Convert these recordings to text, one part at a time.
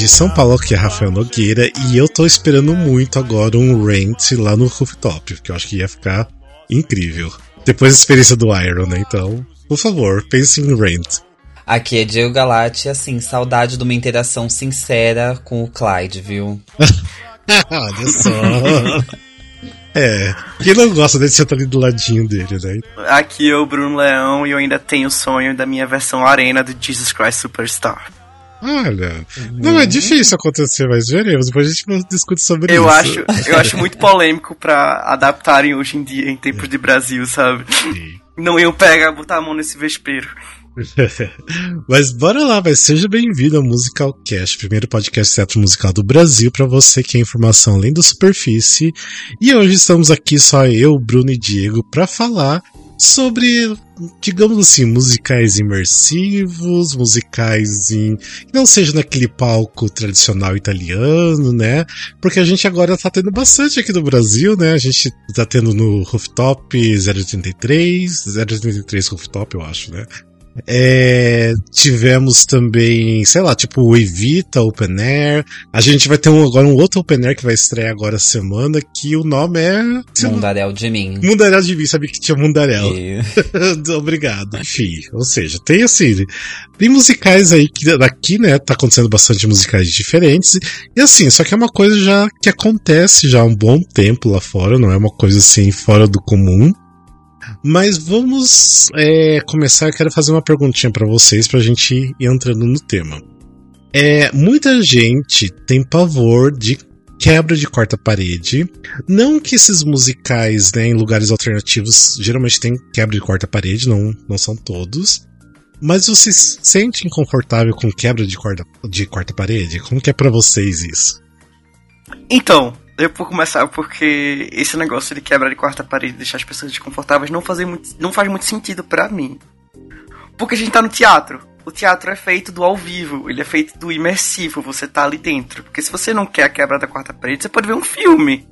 De São Paulo, que é Rafael Nogueira, e eu tô esperando muito agora um rant lá no rooftop, que eu acho que ia ficar incrível. Depois da experiência do Iron, né? Então, por favor, pense em rant. Aqui é Diego Galati, assim, saudade de uma interação sincera com o Clyde, viu? Olha só. É, quem não gosta dele sentar ali do ladinho dele, né? Aqui é o Bruno Leão e eu ainda tenho o sonho da minha versão arena do Jesus Christ Superstar. Olha, não é difícil acontecer, mas veremos. Depois a gente discute sobre Eu isso. acho, eu acho muito polêmico pra adaptarem hoje em dia, em tempos de Brasil, sabe? Não iam pegar, botar a mão nesse vespeiro. Mas bora lá, vai. Seja bem-vindo ao Musical Cast, primeiro podcast teatro musical do Brasil, para você que é informação além da superfície. E hoje estamos aqui só eu, Bruno e Diego para falar sobre, digamos assim, musicais imersivos, musicais em não seja naquele palco tradicional italiano, né? Porque a gente agora tá tendo bastante aqui no Brasil, né? A gente tá tendo no Rooftop 083, 083 Rooftop, eu acho, né? É, tivemos também, sei lá, tipo o Evita Open Air. A gente vai ter um, agora um outro Open Air que vai estrear agora semana, que o nome é. Mundaréu de mim. Mundaréu de mim, sabia que tinha Mundaréu. E- Obrigado. Enfim, ou seja, tem assim, tem musicais aí que daqui, né, tá acontecendo bastante musicais diferentes. E assim, só que é uma coisa já que acontece já há um bom tempo lá fora, não é uma coisa assim fora do comum. Mas vamos é, começar. Eu quero fazer uma perguntinha pra vocês pra gente ir entrando no tema. É, muita gente tem pavor de quebra de quarta parede. Não que esses musicais, né, em lugares alternativos, geralmente tem quebra de quarta parede, não, não são todos. Mas você se sente inconfortável com quebra de quarta, de quarta parede? Como que é pra vocês isso? Então, eu vou começar porque esse negócio de quebra de quarta parede, deixar as pessoas desconfortáveis, não, fazer muito, não faz muito sentido pra mim. Porque a gente tá no teatro. O teatro é feito do ao vivo, ele é feito do imersivo, você tá ali dentro. Porque se você não quer a quebra da quarta parede, você pode ver um filme.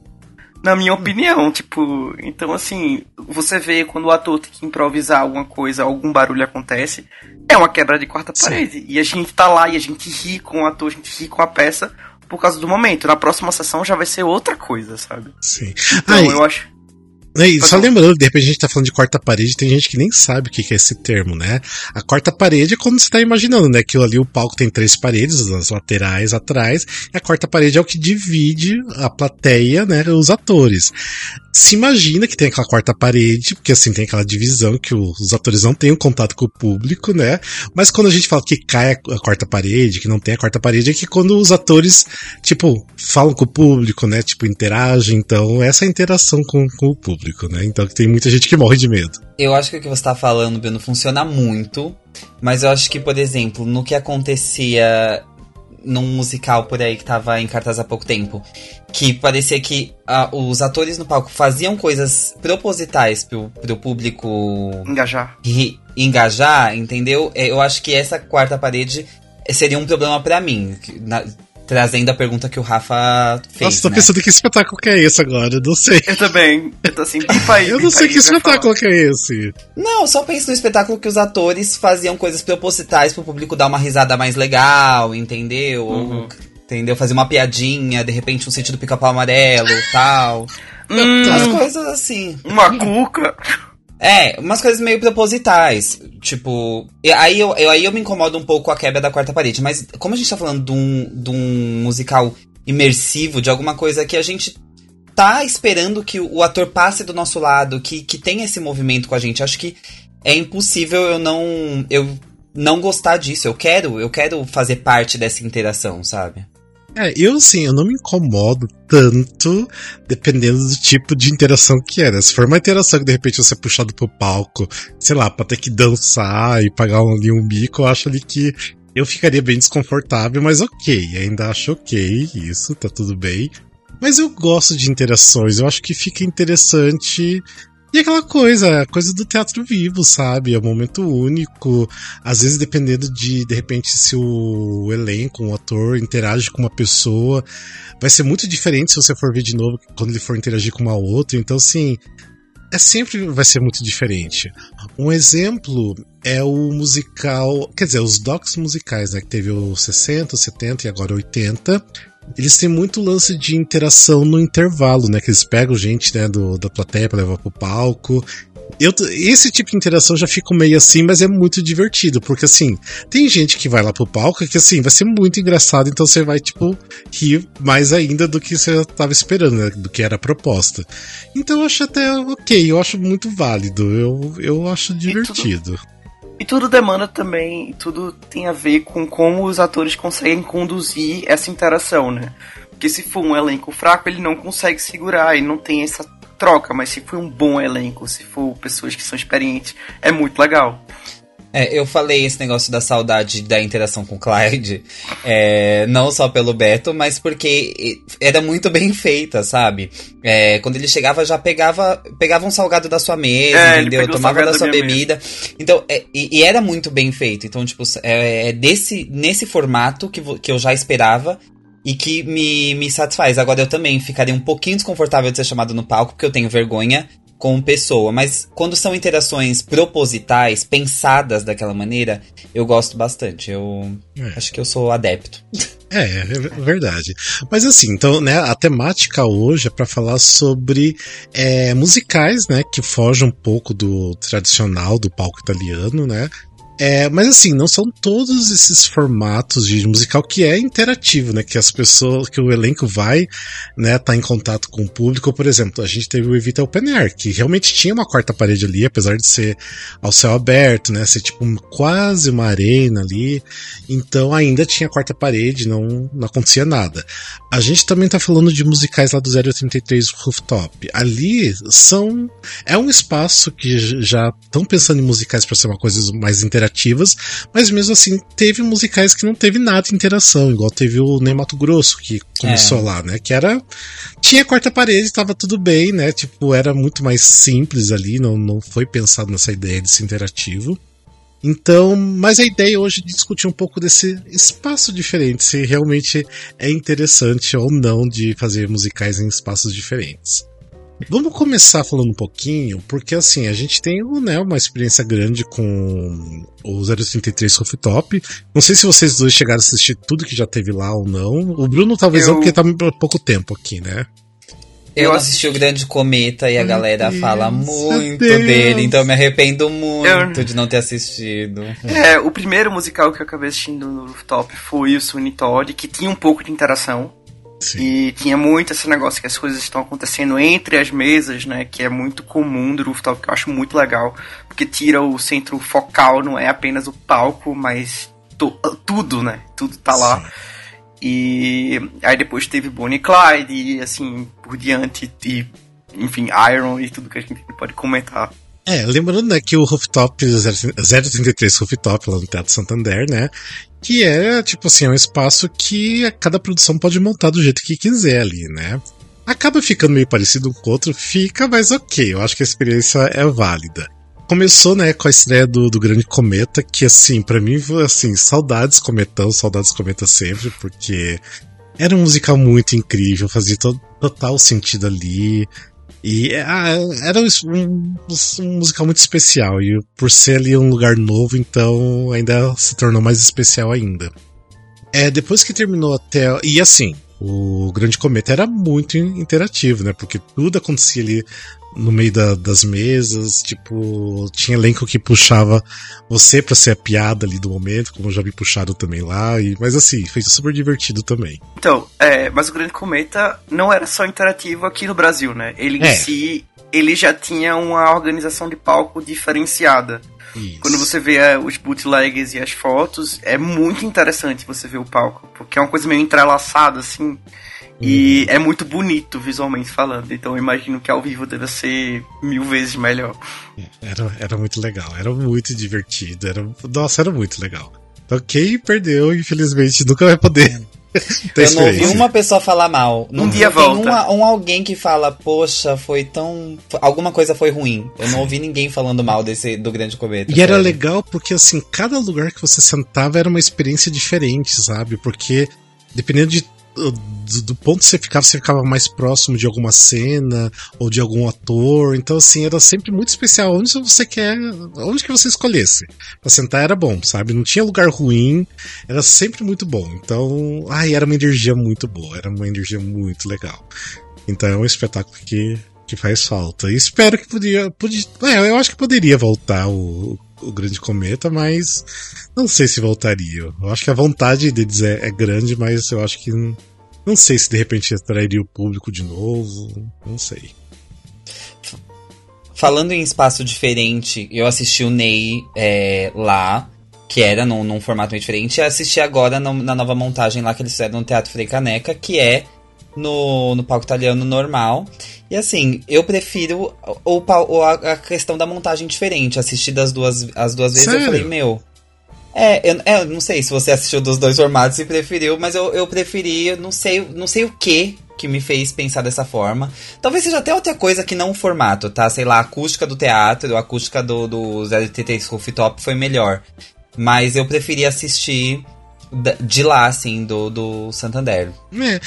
Na minha opinião, tipo, então assim, você vê quando o ator tem que improvisar alguma coisa, algum barulho acontece, é uma quebra de quarta Sim. parede. E a gente tá lá e a gente ri com o ator, a gente ri com a peça por causa do momento. Na próxima sessão já vai ser outra coisa, sabe? Sim. Então eu acho. Pode só lembrando, de repente a gente tá falando de quarta parede, tem gente que nem sabe o que é esse termo, né? A quarta parede é quando você tá imaginando, né? Que ali o palco tem três paredes, as laterais, atrás, e a quarta parede é o que divide a plateia, né? Os atores. Se imagina que tem aquela quarta parede, porque assim tem aquela divisão que os atores não têm um contato com o público, né? Mas quando a gente fala que cai a quarta parede, que não tem a quarta parede, é que quando os atores, tipo, falam com o público, né? Tipo, interagem. Então, essa é interação com, com o público, né? Então, tem muita gente que morre de medo. Eu acho que o que você tá falando, Bruno, funciona muito. Mas eu acho que, por exemplo, no que acontecia num musical por aí que tava em cartaz há pouco tempo, que parecia que ah, os atores no palco faziam coisas propositais pro, pro público Engajar. ri- engajar, entendeu? É, Eu acho que essa quarta parede seria um problema pra mim. na- trazendo a pergunta que o Rafa fez. Nossa, tô né? pensando que espetáculo que é esse agora, eu não sei. Eu também. Eu tô assim, pipa aí. Eu não sei que espetáculo que é esse. Não, só penso no espetáculo que os atores faziam coisas propositais pro público dar uma risada mais legal, entendeu? Uhum. Ou, entendeu? Fazer uma piadinha, de repente um sentido pica-pau amarelo tal. Hum, Umas coisas assim. uma cuca. É, umas coisas meio propositais. Tipo. aí, eu, eu- aí eu me incomodo um pouco com a quebra da quarta parede. Mas como a gente tá falando de um, de um musical imersivo, de alguma coisa que a gente tá esperando que o, o ator passe do nosso lado, que, que tenha esse movimento com a gente, acho que é impossível eu não. Eu não gostar disso. Eu quero, eu quero fazer parte dessa interação, sabe? É, eu assim, eu não me incomodo tanto dependendo do tipo de interação que é, né? Se for uma interação que de repente você é puxado pro palco, sei lá, pra ter que dançar e pagar ali um bico, eu acho ali que eu ficaria bem desconfortável, mas ok, ainda acho ok isso, tá tudo bem. Mas eu gosto de interações, eu acho que fica interessante. E aquela coisa, coisa do teatro vivo, sabe? É um momento único. Às vezes, dependendo de, de repente, se o elenco, um ator, interage com uma pessoa, vai ser muito diferente se você for ver de novo quando ele for interagir com uma outra. Então, assim, é sempre vai ser muito diferente. Um exemplo é o musical, quer dizer, os docs musicais, né, que teve o 60, 70 e agora 80. Eles têm muito lance de interação no intervalo, né? Que eles pegam gente né, do, da plateia para levar pro palco eu, esse tipo de interação já fico meio assim, mas é muito divertido, porque assim, tem gente que vai lá pro palco que assim, vai ser muito engraçado, então você vai, tipo, rir mais ainda do que você tava esperando, né, do que era a proposta. Então eu acho até ok, eu acho muito válido, eu, eu acho divertido. Tudo, e tudo demanda também, tudo tem a ver com como os atores conseguem conduzir essa interação, né? Porque se for um elenco fraco, ele não consegue segurar e não tem essa troca, mas se for um bom elenco, se for pessoas que são experientes, é muito legal. É, eu falei esse negócio da saudade da interação com o Clyde, é, não só pelo Beto, mas porque era muito bem feita, sabe? É, quando ele chegava, já pegava, pegava um salgado da sua mesa, é, entendeu? Tomava da sua bebida. Mesa. Então, é, e, e, era muito bem feito. Então, tipo, é, é, desse, nesse formato que, que eu já esperava e que me, me satisfaz. Agora eu também ficaria um pouquinho desconfortável de ser chamado no palco, porque eu tenho vergonha com pessoa, mas quando são interações propositais, pensadas daquela maneira, eu gosto bastante. Eu é. acho que eu sou adepto. É, é verdade. Mas assim, então, né, a temática hoje é para falar sobre é, musicais, né, que fogem um pouco do tradicional do palco italiano, né, é, mas assim, não são todos esses formatos de musical que é interativo, né? Que as pessoas, que o elenco vai, né, tá em contato com o público. Por exemplo, a gente teve o Evita Open Air, que realmente tinha uma quarta parede ali, apesar de ser ao céu aberto, né? Ser tipo quase uma arena ali. Então ainda tinha quarta parede, não, não acontecia nada. A gente também tá falando de musicais lá do 033 Rooftop. Ali são. É um espaço que já estão pensando em musicais para ser uma coisa mais interativa interativas, mas mesmo assim teve musicais que não teve nada de interação, igual teve o Ney Mato Grosso, que começou é. lá, né? Que era. Tinha quarta parede, tava tudo bem, né? Tipo, era muito mais simples ali, não, não foi pensado nessa ideia de ser interativo. Então, mas a ideia hoje é discutir um pouco desse espaço diferente, se realmente é interessante ou não de fazer musicais em espaços diferentes. Vamos começar falando um pouquinho, porque assim, a gente tem né, uma experiência grande com o 033 Rooftop. Não sei se vocês dois chegaram a assistir tudo que já teve lá ou não. O Bruno talvez eu... não, porque tá há pouco tempo aqui, né? Eu assisti o Grande Cometa e a galera Deus fala muito Deus. dele, então eu me arrependo muito eu... de não ter assistido. É, o primeiro musical que eu acabei assistindo no Rooftop foi o Sunny Todd, que tinha um pouco de interação. Sim. E tinha muito esse negócio que as coisas estão acontecendo entre as mesas, né? Que é muito comum do rooftop, que eu acho muito legal. Porque tira o centro focal, não é apenas o palco, mas tudo, né? Tudo tá lá. Sim. E aí depois teve Bonnie Clyde e assim por diante, e, enfim, Iron e tudo que a gente pode comentar. É, lembrando né, que o Rooftop 033 Rooftop lá no Teatro Santander, né? Que é, tipo assim, é um espaço que cada produção pode montar do jeito que quiser ali, né? Acaba ficando meio parecido com o outro, fica, mas ok, eu acho que a experiência é válida. Começou, né, com a estreia do, do Grande Cometa, que assim, para mim, assim, saudades Cometão, saudades Cometa sempre, porque era um musical muito incrível, fazia to total sentido ali. E ah, era um, um, musical muito especial, e por ser ali um lugar novo, então ainda se tornou mais especial ainda. É, depois que terminou até. E assim, o Grande Cometa era muito interativo, né? Porque tudo acontecia ali no meio da, das mesas, tipo, tinha elenco que puxava você pra ser a piada ali do momento, como eu já vi puxado também lá, e, mas assim, foi super divertido também. Então, é, mas o Grande Cometa não era só interativo aqui no Brasil, né? Ele é. em si, ele já tinha uma organização de palco diferenciada. Isso. Quando você vê é, os bootlegs e as fotos, é muito interessante você ver o palco, porque é uma coisa meio entrelaçada, assim. E uhum. é muito bonito visualmente falando. Então eu imagino que ao vivo deve ser mil vezes melhor. Era, era muito legal, era muito divertido. Era, nossa, era muito legal. Então quem perdeu, infelizmente, nunca vai poder. eu não ouvi uma pessoa falar mal. Não um dia volta. Uma, um alguém que fala, poxa, foi tão. Alguma coisa foi ruim. Eu não ouvi ninguém falando mal desse do Grande Cometa. E sério. era legal porque, assim, cada lugar que você sentava era uma experiência diferente, sabe? Porque dependendo de do, do, ponto que você ficava, você ficava mais próximo de alguma cena ou de algum ator. Então, assim, era sempre muito especial. Onde você quer, onde que você escolhesse. Pra sentar era bom, sabe? Não tinha lugar ruim, era sempre muito bom. Então, ai, era uma energia muito boa, era uma energia muito legal. Então é um espetáculo que, que faz falta. E espero que podia. podia é, eu acho que poderia voltar o, o Grande Cometa, mas não sei se voltaria. Eu acho que a vontade deles é, é grande, mas eu acho que não sei se de repente atrairia o público de novo. Não sei. Falando em espaço diferente, eu assisti o Ney é, lá, que era num, num formato meio diferente, e assisti agora no, na nova montagem lá que eles fizeram no Teatro Frei Caneca, que é no, no palco italiano normal. E assim, eu prefiro o, o, a, a questão da montagem diferente. Assisti das duas, as duas vezes Sério? eu falei, meu. É, eu, é, não sei se você assistiu dos dois formatos e preferiu, mas eu, eu preferi, não sei, não sei o que que me fez pensar dessa forma. Talvez seja até outra coisa que não o formato, tá? Sei lá, a acústica do teatro, a acústica do, do 033 Rooftop foi melhor. Mas eu preferi assistir de lá, assim, do, do Santander. É,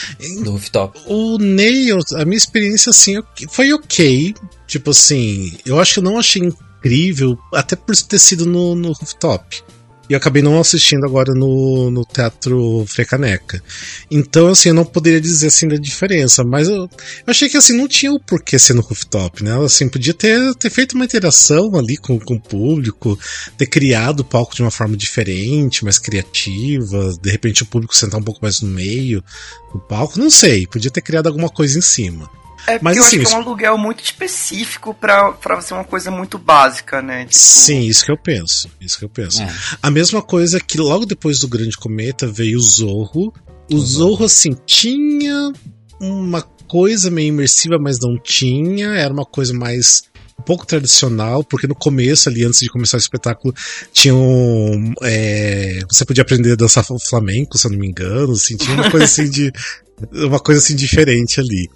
do rooftop. O Nail, a minha experiência, assim, foi ok. Tipo assim, eu acho que eu não achei incrível, até por ter sido no, no rooftop. E acabei não assistindo agora no, no Teatro Frecaneca. Então, assim, eu não poderia dizer assim da diferença, mas eu, eu achei que assim, não tinha o porquê ser no rooftop, né? Assim, podia ter, ter feito uma interação ali com, com o público, ter criado o palco de uma forma diferente, mais criativa, de repente o público sentar um pouco mais no meio do palco, não sei, podia ter criado alguma coisa em cima. É porque Mas, eu assim, acho que é um aluguel muito específico pra, pra ser uma coisa muito básica, né? Tipo... Sim, isso que eu penso. Isso que eu penso. É. A mesma coisa que logo depois do Grande Cometa veio o Zorro. O uhum. Zorro, assim, tinha uma coisa meio imersiva, mas não tinha. Era uma coisa mais um pouco tradicional, porque no começo, ali, antes de começar o espetáculo, tinha um, é, você podia aprender a dançar flamenco, se eu não me engano, assim, tinha uma coisa assim de. uma coisa assim diferente ali.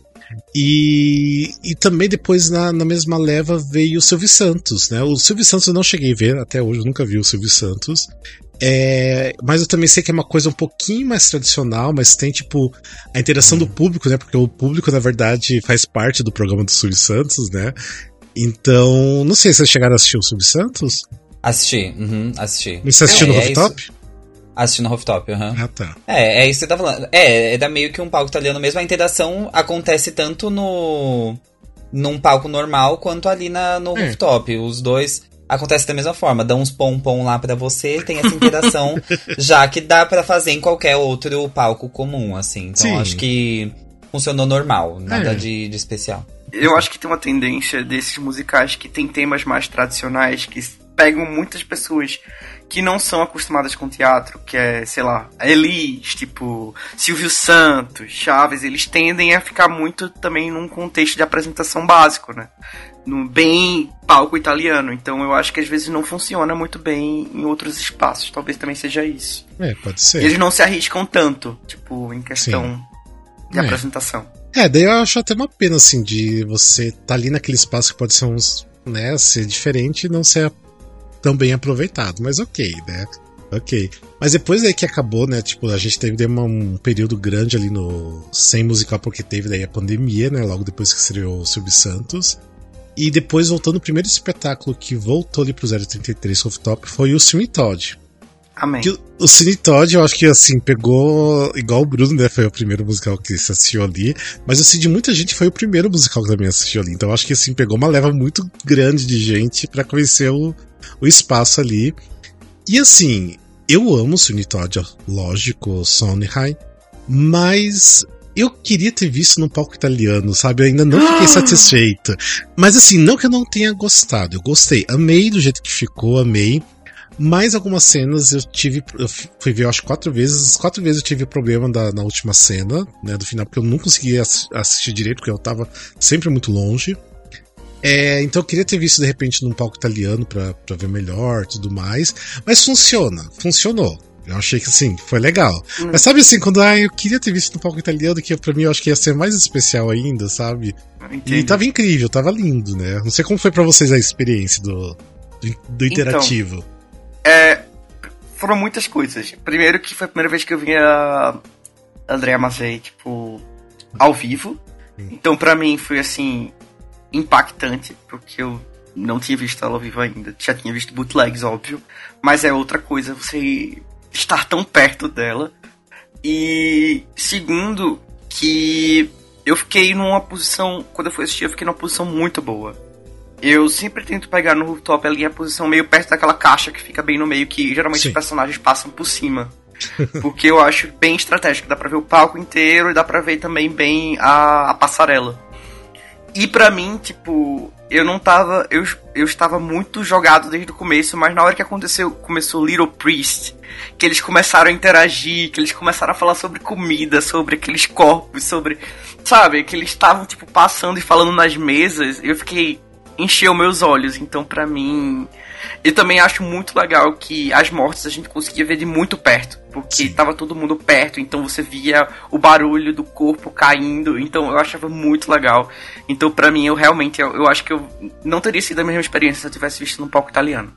E, e também depois na, na mesma leva veio o Silvio Santos, né? O Silvio Santos eu não cheguei a ver, até hoje eu nunca vi o Silvio Santos. É, mas eu também sei que é uma coisa um pouquinho mais tradicional, mas tem tipo a interação do público, né? Porque o público, na verdade, faz parte do programa do Silvio Santos, né? Então, não sei se vocês chegaram a assistir o Silvio Santos. Assisti, uhum, assisti. Mas você assistiu é, no é rooftop? Isso. Assistindo rooftop, aham. Uhum. Ah, tá. É, é isso que você tá falando. É, é da meio que um palco italiano mesmo. A interação acontece tanto no. num palco normal quanto ali na, no é. rooftop. Os dois acontece da mesma forma. Dá uns pompom lá para você, tem essa interação, já que dá para fazer em qualquer outro palco comum, assim. Então Sim. acho que funcionou normal, nada é. de, de especial. Eu acho que tem uma tendência desses musicais que tem temas mais tradicionais que pegam muitas pessoas que não são acostumadas com teatro, que é, sei lá, Elis, tipo, Silvio Santos, Chaves, eles tendem a ficar muito também num contexto de apresentação básico, né? No bem palco italiano. Então eu acho que às vezes não funciona muito bem em outros espaços. Talvez também seja isso. É, pode ser. Eles não se arriscam tanto, tipo, em questão Sim. de é. apresentação. É, daí eu acho até uma pena, assim, de você estar tá ali naquele espaço que pode ser uns, né, ser diferente e não ser tão bem aproveitado, mas ok, né? Ok. Mas depois daí que acabou, né? Tipo, a gente teve uma, um período grande ali no. sem musical, porque teve daí a pandemia, né? Logo depois que estreou o Silvio Santos. E depois, voltando, o primeiro espetáculo que voltou ali pro 033 Rooftop foi o Sweeney Todd. Amém. Que, o Cine Todd, eu acho que assim, pegou. Igual o Bruno, né? Foi o primeiro musical que se assistiu ali. Mas sei de muita gente foi o primeiro musical que também assistiu ali. Então eu acho que assim, pegou uma leva muito grande de gente para conhecer o, o espaço ali. E assim, eu amo Todd, lógico, Sondheim, mas eu queria ter visto no palco italiano, sabe? Eu ainda não fiquei satisfeito. Mas assim, não que eu não tenha gostado, eu gostei, amei do jeito que ficou, amei. Mas algumas cenas eu tive. Eu fui ver, acho, quatro vezes. Quatro vezes eu tive problema da, na última cena, né? Do final, porque eu não conseguia assistir direito, porque eu tava sempre muito longe. É, então eu queria ter visto de repente num palco italiano para ver melhor tudo mais. Mas funciona, funcionou. Eu achei que assim, foi legal. Hum. Mas sabe assim, quando ah, eu queria ter visto no palco italiano, que pra mim eu acho que ia ser mais especial ainda, sabe? Entendi. E tava incrível, tava lindo, né? Não sei como foi para vocês a experiência do, do, do interativo. Então, é, foram muitas coisas. Primeiro que foi a primeira vez que eu vinha Andrea Mazei, tipo, ao vivo. Então, pra mim, foi assim, impactante, porque eu não tinha visto ela ao vivo ainda. Já tinha visto bootlegs, óbvio. Mas é outra coisa você estar tão perto dela. E segundo, que eu fiquei numa posição. Quando eu fui assistir, eu fiquei numa posição muito boa. Eu sempre tento pegar no rooftop ali a posição meio perto daquela caixa que fica bem no meio, que geralmente Sim. os personagens passam por cima. Porque eu acho bem estratégico. Dá pra ver o palco inteiro e dá pra ver também bem a, a passarela. E pra mim, tipo, eu não tava. Eu, eu estava muito jogado desde o começo, mas na hora que aconteceu, começou Little Priest, que eles começaram a interagir, que eles começaram a falar sobre comida, sobre aqueles corpos, sobre. Sabe, que eles estavam, tipo, passando e falando nas mesas, eu fiquei. encheu meus olhos. Então, pra mim. Eu também acho muito legal que as mortes a gente conseguia ver de muito perto, porque Sim. tava todo mundo perto, então você via o barulho do corpo caindo, então eu achava muito legal. Então pra mim eu realmente eu, eu acho que eu não teria sido a mesma experiência se eu tivesse visto num palco italiano.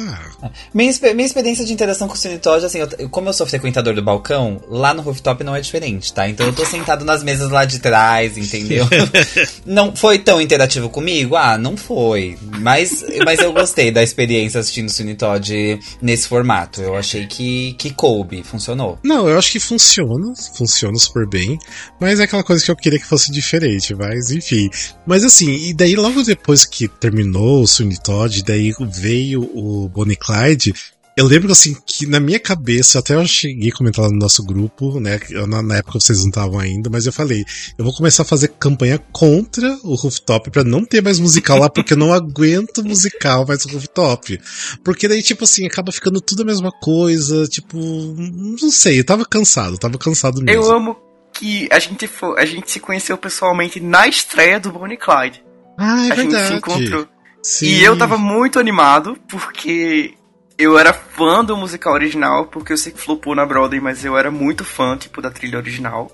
Ah, Minha, minha experiência de interação com o Cine Todd, assim, eu- como eu sou frequentador do balcão, lá no rooftop não é diferente, tá? Então eu tô sentado nas mesas lá de trás, entendeu? não foi tão interativo comigo? Ah, não foi. Mas, mas eu gostei da experiência assistindo o Cine Todd nesse formato. Eu achei que, que coube, funcionou. Não, eu acho que funciona, funciona super bem, mas é aquela coisa que eu queria que fosse diferente, mas enfim. Mas assim, e daí logo depois que terminou o Sweeney Todd, daí veio o Bonnie Clyde, eu lembro assim que na minha cabeça, até eu cheguei a comentar lá no nosso grupo, né, eu- na, na época vocês não estavam ainda, mas eu falei, eu vou começar a fazer campanha contra o Rooftop pra não ter mais musical lá, porque eu não aguento musical mais no Rooftop. Porque daí, tipo assim, acaba ficando tudo a mesma coisa, tipo, não sei, eu tava cansado, tava cansado mesmo. Eu amo que a gente a gente se conheceu pessoalmente na estreia do Bonnie Clyde. Ah, é a gente se verdade. encontrou. Sim. E eu tava muito animado, porque eu era fã do musical original, porque eu sei que flopou na Broadway, mas eu era muito fã, tipo, da trilha original.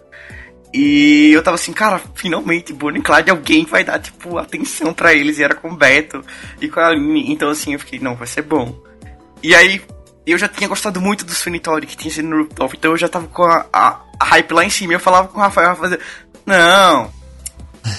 E eu tava assim, cara, finalmente, Bonnie e Clyde, alguém vai dar, tipo, atenção pra eles. E era com o Beto e com a Aline. Então, assim, eu fiquei, não, vai ser bom. E aí, eu já tinha gostado muito do Todd, que tinha sido no Rooftop, então eu já tava com a, a, a hype lá em cima. Eu falava com o Rafael, fazia, não,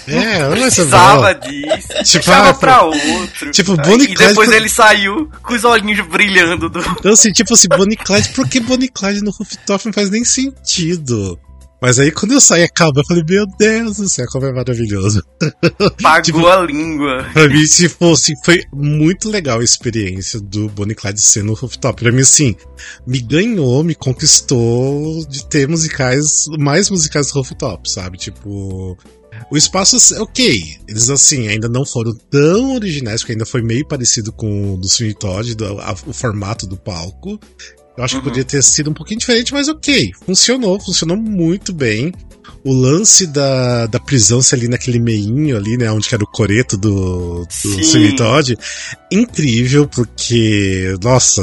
É, não vai ser precisava disso, Tipo, ah, pra outro. tipo, Bonnie e depois ele saiu com os olhinhos brilhando do... Então, assim, tipo assim, Bonnie Clyde, por que Bonnie Clyde no rooftop não faz nem sentido? Mas aí quando eu saí a cabo, eu falei, meu Deus do céu, como é maravilhoso. Pagou Tipo- a língua. Pra mim, se fosse, foi muito legal a experiência do Bonnie Clyde ser no rooftop. Pra mim, assim, me ganhou, me conquistou de ter musicais, mais musicais do rooftop, sabe? Tipo. O espaço, ok, eles assim, ainda não foram tão originais, porque ainda foi meio parecido com o do Sweeney Todd, do, a- o formato do palco. Eu acho Uhum. que poderia ter sido um pouquinho diferente, mas ok, funcionou, funcionou muito bem. O lance da, da prisão ser ali naquele meinho ali, né? Onde que era o coreto do, do. Sweeney Todd. Incrível, porque, nossa,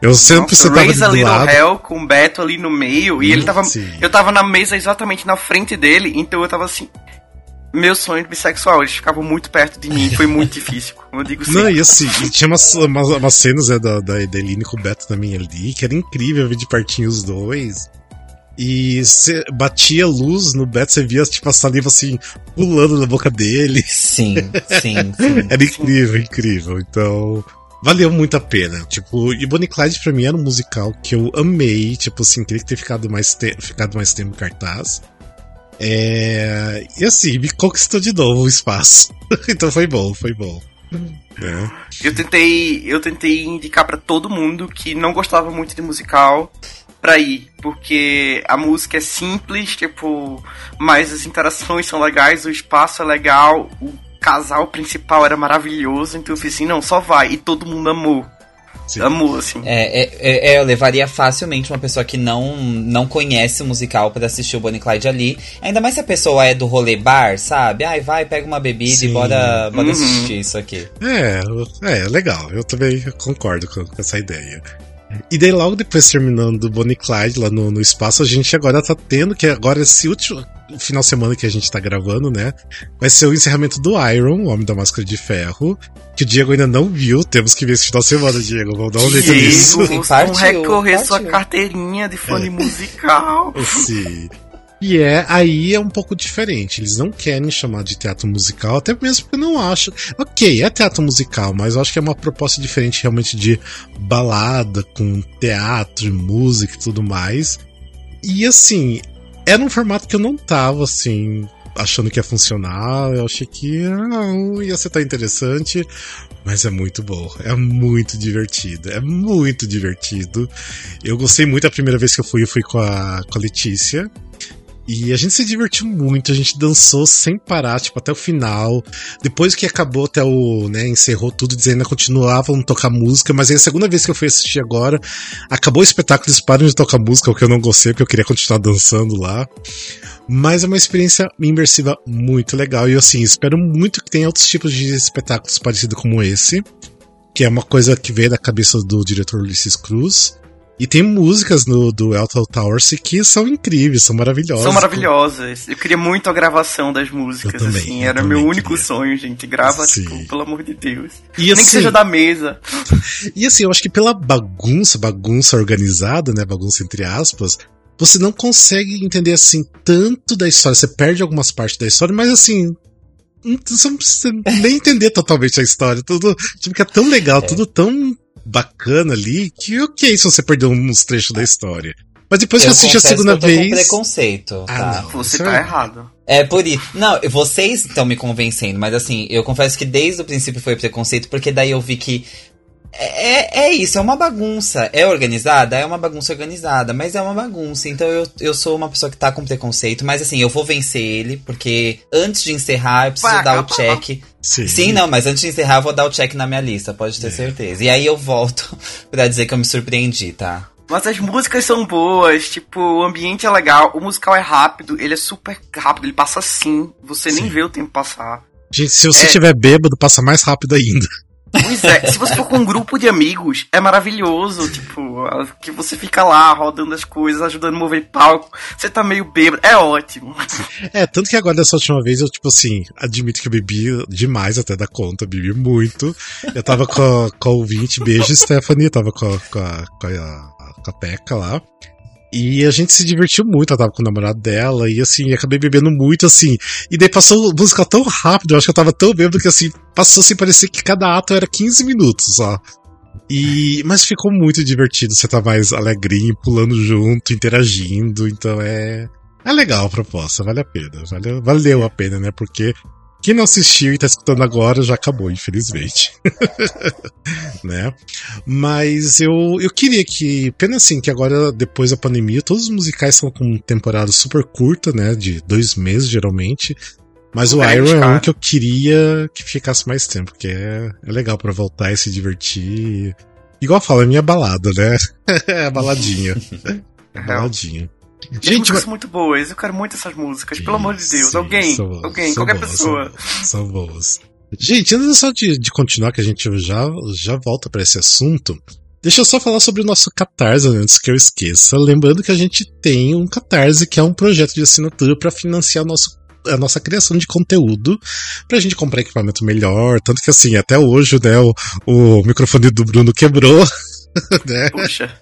eu sempre Nossa, sentava Raise a Little lado. Hell com o Beto ali no meio. E ele tava. Sim. Eu tava na mesa exatamente na frente dele, então eu tava assim. Meu sonho de bissexual, eles ficavam muito perto de mim, foi muito difícil. Como eu digo Não, sempre. e assim, e tinha umas, umas, umas cenas né, da, da, da Eline com o Beto também ali, que era incrível ver de pertinho os dois. E você batia luz no Beto, você via tipo a saliva assim, pulando na boca dele. Sim, sim, sim. Era incrível, incrível. Então, valeu muito a pena. Tipo, e Bonnie Clyde pra mim era um musical que eu amei. Tipo assim, queria ter ficado mais, te ficado mais tempo em cartaz. É... E assim, me conquistou de novo o espaço. então foi bom, foi bom. É. Eu tentei, eu tentei indicar pra todo mundo que não gostava muito de musical pra ir, porque a música é simples, tipo, mas as interações são legais, o espaço é legal, o casal principal era maravilhoso, então eu fiz assim, não, só vai, e todo mundo amou. Sim. Amou, assim. É, é, é, eu levaria facilmente uma pessoa que não, não conhece o musical pra assistir o Bonnie Clyde ali. Ainda mais se a pessoa é do rolê bar, sabe? Ai, vai, pega uma bebida Sim. e bora, bora Uhum. assistir isso aqui. É, é, legal. Eu também concordo com, com essa ideia. E daí, logo depois, terminando o Bonnie Clyde lá no, no espaço, a gente agora tá tendo que agora esse último. Final de semana que a gente tá gravando, né? Vai ser o encerramento do Iron, o Homem da Máscara de Ferro. Que o Diego ainda não viu. Temos que ver esse final de semana, Diego. Vamos dar um jeito nisso. Diego, vamos recorrer partiu. sua carteirinha de fone é. musical. Sim. E é, aí é um pouco diferente. Eles não querem chamar de teatro musical, até mesmo porque não acho. Ok, é teatro musical, mas eu acho que é uma proposta diferente realmente de balada com teatro, música e tudo mais. E assim, era um formato que eu não tava assim achando que ia funcionar. Eu achei que ah, ia ser tão interessante. Mas é muito bom, é muito divertido, é muito divertido. Eu gostei muito a primeira vez que eu fui, eu fui com a, com a Letícia. E a gente se divertiu muito, a gente dançou sem parar, tipo, até o final. Depois que acabou até o, né, encerrou tudo, dizendo que continuavam a tocar música, mas aí a segunda vez que eu fui assistir agora, acabou o espetáculo, eles param de tocar música, o que eu não gostei, porque eu queria continuar dançando lá. Mas é uma experiência imersiva muito legal e assim, espero muito que tenha outros tipos de espetáculos parecidos como esse, que é uma coisa que veio da cabeça do diretor Ulisses Cruz. E tem músicas no, do Elton Towers que são incríveis, são maravilhosas. São maravilhosas. Eu queria muito a gravação das músicas, também, assim. Era meu único queria. sonho, gente. Grava, Sim. tipo, pelo amor de Deus. E, Nem assim, que seja da mesa. E assim, eu acho que pela bagunça, bagunça organizada, né? Bagunça entre aspas, você não consegue entender assim tanto da história. Você perde algumas partes da história, mas assim. Você não precisa nem entender totalmente a história. Tudo tipo, que é tão legal, é. tudo tão bacana ali que ok se você perdeu uns trechos da história. Mas depois eu que assiste a segunda que eu tô vez. Com preconceito. Ah, tá? não, você tá é... errado. É por isso. Não, vocês estão me convencendo, mas assim, eu confesso que desde o princípio foi preconceito, porque daí eu vi que é, é isso, é uma bagunça. É organizada? É uma bagunça organizada, mas é uma bagunça. Então eu, eu sou uma pessoa que tá com preconceito, mas assim, eu vou vencer ele, porque antes de encerrar, eu preciso dar o check. Sim. Sim, não, mas antes de encerrar, eu vou dar o check na minha lista, pode ter é. certeza. E aí eu volto pra dizer que eu me surpreendi, tá? Mas as músicas são boas, tipo, o ambiente é legal, o musical é rápido, ele é super rápido, ele passa assim, você Sim. nem vê o tempo passar. Gente, se você estiver é... bêbado, passa mais rápido ainda. Pois é, se você for com um grupo de amigos, é maravilhoso, tipo, que você fica lá rodando as coisas, ajudando a mover palco, você tá meio bêbado, é ótimo. É, tanto que agora dessa última vez eu, tipo assim, admito que eu bebi demais até da conta, bebi muito. Eu tava com com a ouvinte, beijo Stephanie, tava com a, com a, com a, com a Peca lá. E a gente se divertiu muito, ela tava com o namorado dela, e assim, acabei bebendo muito, assim. E daí passou a música tão rápido, eu acho que eu tava tão bêbado que assim, passou assim, parecia que cada ato era 15 minutos só. E, mas ficou muito divertido, você tá mais alegrinho, pulando junto, interagindo, então é. É legal a proposta, vale a pena. Valeu, valeu a pena, né? Porque quem não assistiu e tá escutando agora já acabou, infelizmente. né? Mas eu, eu queria que. Pena assim, que agora, depois da pandemia, todos os musicais são com temporada super curta, né? De dois meses, geralmente. Mas o Iron é um que eu queria que ficasse mais tempo, porque é, é legal para voltar e se divertir. Igual eu falo, é minha balada, né? é a baladinha. A baladinha. Gente, mas... muito boas, eu quero muito essas músicas, pelo amor de Deus. Sim, alguém, são, alguém, são qualquer boas, pessoa. São, são boas. Gente, antes só de, de continuar, que a gente já, já volta para esse assunto, deixa eu só falar sobre o nosso Catarse antes que eu esqueça. Lembrando que a gente tem um Catarse, que é um projeto de assinatura para financiar nosso a nossa criação de conteúdo pra gente comprar equipamento melhor. Tanto que assim, até hoje, né, o, o microfone do Bruno quebrou. né? Puxa,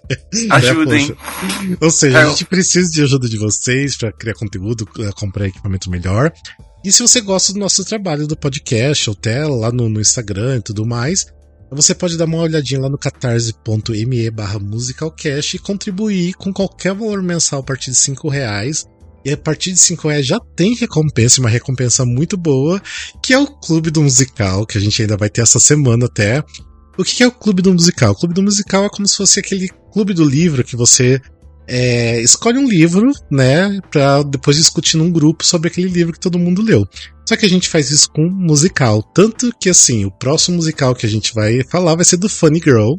ajudem. Né, Ou seja, é. a gente precisa de ajuda de vocês para criar conteúdo, eh, comprar equipamento melhor. E se você gosta do nosso trabalho do podcast, ou até lá no, no Instagram e tudo mais, você pode dar uma olhadinha lá no catarse.me barra musicalcast e contribuir com qualquer valor mensal a partir de 5 reais. E a partir de 5 reais já tem recompensa, uma recompensa muito boa, que é o Clube do Musical, que a gente ainda vai ter essa semana até. O que é o clube do musical? O clube do musical é como se fosse aquele clube do livro que você é, escolhe um livro, né, pra depois discutir num grupo sobre aquele livro que todo mundo leu. Só que a gente faz isso com musical. Tanto que, assim, o próximo musical que a gente vai falar vai ser do Funny Girl,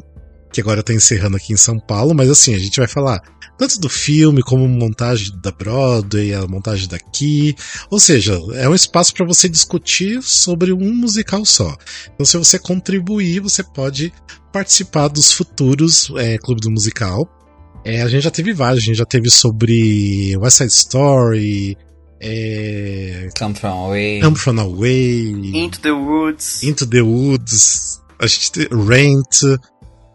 que agora tá encerrando aqui em São Paulo, mas assim, a gente vai falar tanto do filme como montagem da Broadway, a montagem daqui. Ou seja, é um espaço para você discutir sobre um musical só. Então, se você contribuir, você pode participar dos futuros é, Clube do Musical. É, a gente já teve vários, a gente já teve sobre West Side Story, É... Come From Away. Come From Away. Into the Woods. Into the Woods. A gente tem Rent.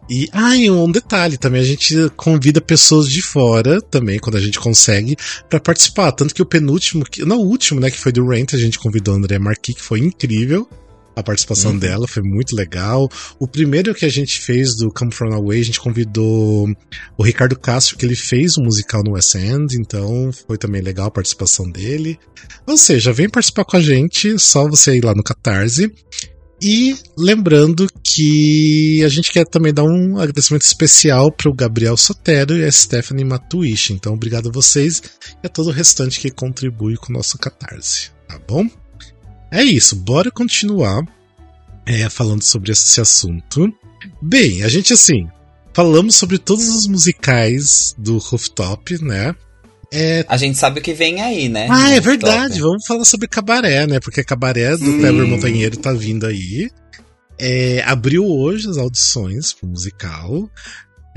E, ah, e um detalhe também, a gente convida pessoas de fora também, quando a gente consegue, para participar. Tanto que o penúltimo, não o último, né, que foi do Rent, a gente convidou a André Marquis, que foi incrível a participação uhum. dela, foi muito legal. O primeiro que a gente fez do Come From Away, a gente convidou o Ricardo Castro, que ele fez um musical no West End, então foi também legal a participação dele. Ou seja, vem participar com a gente, só você ir lá no Catarse. E lembrando que a gente quer também dar um agradecimento especial para o Gabriel Sotero e a Stephanie Matuishi. Então, obrigado a vocês e a todo o restante que contribui com o nosso Catarse, tá bom? É isso, bora continuar é, falando sobre esse assunto. Bem, a gente assim, falamos sobre todos os musicais do Rooftop, né? É... A gente sabe o que vem aí, né? Ah, é verdade. Vamos falar sobre Cabaré, né? Porque Cabaré do hum. Kleber Montanheiro tá vindo aí. É, abriu hoje as audições pro musical.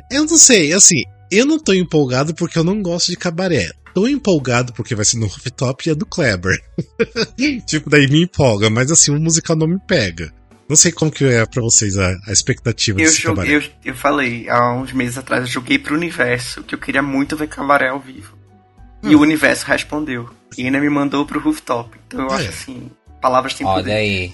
Eu não sei, assim, eu não tô empolgado porque eu não gosto de cabaré. Tô empolgado porque vai ser no rooftop e é do Kleber. tipo, daí me empolga, mas assim, o musical não me pega. Não sei como que é pra vocês a, a expectativa eu desse joguei, eu, eu, falei há uns meses atrás, eu joguei pro universo que eu queria muito ver cabaré ao vivo. E o hum. universo respondeu. E ainda me mandou pro rooftop. Então eu é. acho assim. Palavras têm Olha aí.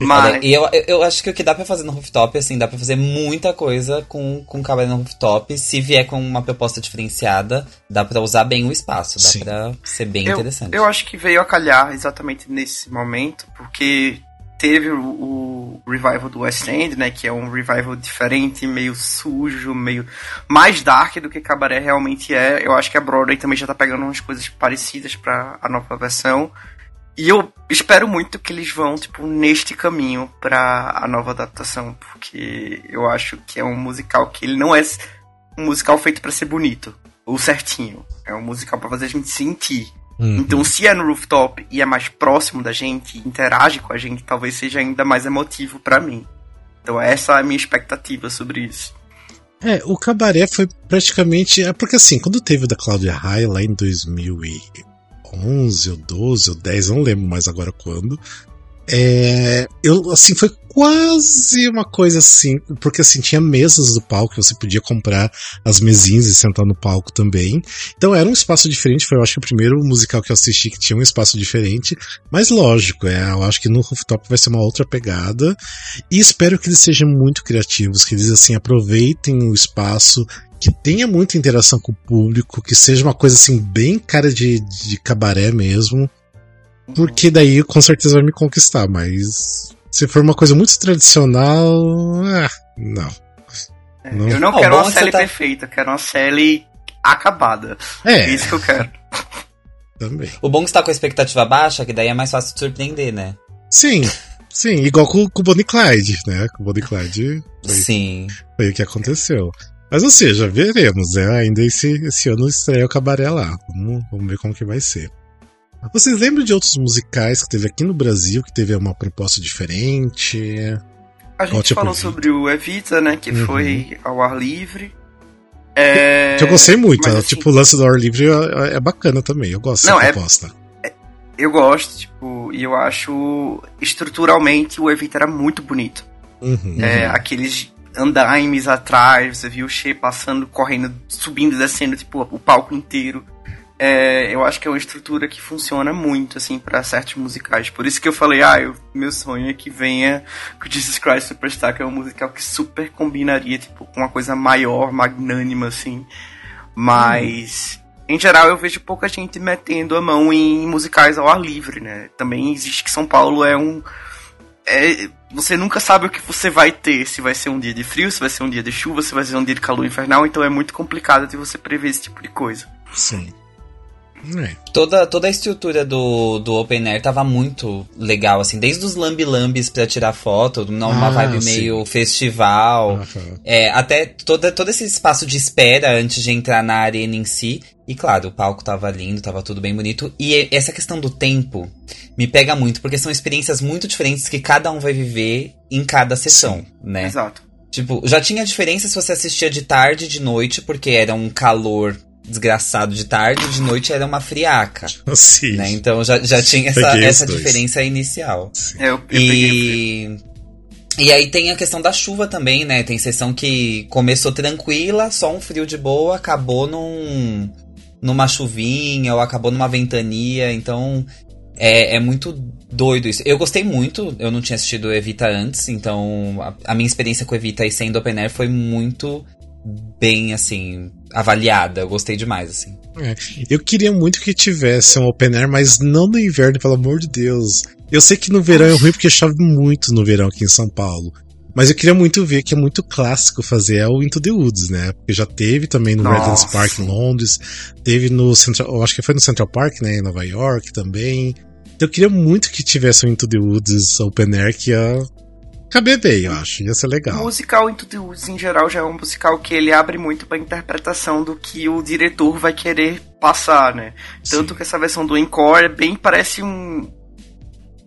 Mas... Olha, e eu, eu acho que o que dá pra fazer no rooftop, assim, dá pra fazer muita coisa com, com cabaré no rooftop. Se vier com uma proposta diferenciada, dá pra usar bem o espaço. Dá Sim. pra ser bem eu, interessante. Eu acho que veio a calhar exatamente nesse momento, porque teve o, o, revival do West End, né, que é um revival diferente, meio sujo, meio mais dark do que Cabaré realmente é. Eu acho que a Broadway também já tá pegando umas coisas parecidas para a nova versão. E eu espero muito que eles vão, tipo, neste caminho para a nova adaptação, porque eu acho que é um musical que ele não é um musical feito para ser bonito, ou certinho. É um musical para fazer a gente sentir. Uhum. Então, se é no rooftop e é mais próximo da gente, interage com a gente, talvez seja ainda mais emotivo para mim. Então, essa é a minha expectativa sobre isso. É, o Cabaré foi praticamente. É porque assim, quando teve o da Cláudia Raia lá em 2011 ou 12 ou 10, não lembro mais agora quando. É, eu, assim, foi quase uma coisa assim, porque assim, tinha mesas do palco, você podia comprar as mesinhas e sentar no palco também. Então era um espaço diferente, foi eu acho que o primeiro musical que eu assisti que tinha um espaço diferente, mas lógico, é, eu acho que no rooftop vai ser uma outra pegada, e espero que eles sejam muito criativos, que eles assim aproveitem o espaço, que tenha muita interação com o público, que seja uma coisa assim bem cara de, de cabaré mesmo. Porque daí com certeza vai me conquistar, mas se for uma coisa muito tradicional, ah, não. É, não. Eu não oh, quero uma série tá... perfeita, eu quero uma série acabada. É. é isso que eu quero. Também. O bom é que você tá com a expectativa baixa, que daí é mais fácil de surpreender, né? Sim, sim, igual com, com o Bonnie Clyde, né? Com o Bonnie Clyde. Foi, sim. Foi o que aconteceu. Mas ou seja, veremos, né? Ainda esse, esse ano estreia o cabaré lá. Vamos, vamos ver como que vai ser. Vocês lembram de outros musicais que teve aqui no Brasil que teve uma proposta diferente? A gente falou sobre o Evita, né? Que uhum. foi ao ar livre. É... Que eu gostei muito. Mas, assim, tipo, o lance do ar livre é, é bacana também. Eu gosto dessa é proposta. É, eu gosto, tipo, e eu acho estruturalmente o Evita era muito bonito. Uhum. É, aqueles andaimes atrás, você viu o Shea passando, correndo, subindo, descendo, tipo, o palco inteiro é, eu acho que é uma estrutura que funciona muito, assim, para certos musicais. Por isso que eu falei, ah, eu, meu sonho é que venha com Jesus Christ Superstar, que é um musical que super combinaria, tipo, com uma coisa maior, magnânima, assim. Mas, em geral, eu vejo pouca gente metendo a mão em musicais ao ar livre, né? Também existe que São Paulo é um. É, você nunca sabe o que você vai ter, se vai ser um dia de frio, se vai ser um dia de chuva, se vai ser um dia de calor infernal, então é muito complicado de você prever esse tipo de coisa. Sim. É. Toda, toda a estrutura do, do Open Air tava muito legal, assim, desde os lambi-lambis pra tirar foto, numa ah, vibe sim. meio festival, uhum. é, até toda, todo esse espaço de espera antes de entrar na arena em si. E claro, o palco tava lindo, tava tudo bem bonito. E essa questão do tempo me pega muito, porque são experiências muito diferentes que cada um vai viver em cada sessão, sim. né? Exato. Tipo, já tinha diferença se você assistia de tarde, de noite, porque era um calor desgraçado de tarde, de noite era uma friaca. Sim. Né? Então já, já tinha essa, essa diferença inicial. É, eu, eu e... E aí tem a questão da chuva também, né? Tem sessão que começou tranquila, só um frio de boa, acabou num, numa chuvinha ou acabou numa ventania. Então é, é muito doido isso. Eu gostei muito, eu não tinha assistido Evita antes, então a, a minha experiência com Evita e sendo open air foi muito bem, assim, avaliada. Eu gostei demais, assim. É, eu queria muito que tivesse um open air, mas não no inverno, pelo amor de Deus. Eu sei que no verão é ruim porque chove muito no verão aqui em São Paulo. Mas eu queria muito ver, que é muito clássico fazer, é o Into the Woods, né? Porque já teve também no Regent's Park em Londres, teve no Central, eu acho que foi no Central Park, né, em Nova York também. Então eu queria muito que tivesse o Into the Woods Open Air, que ia caber bem, eu acho. Ia ser legal. O musical Into the Woods, em geral, já é um musical que ele abre muito pra interpretação do que o diretor vai querer passar, né? Tanto Sim. que essa versão do Encore bem parece um.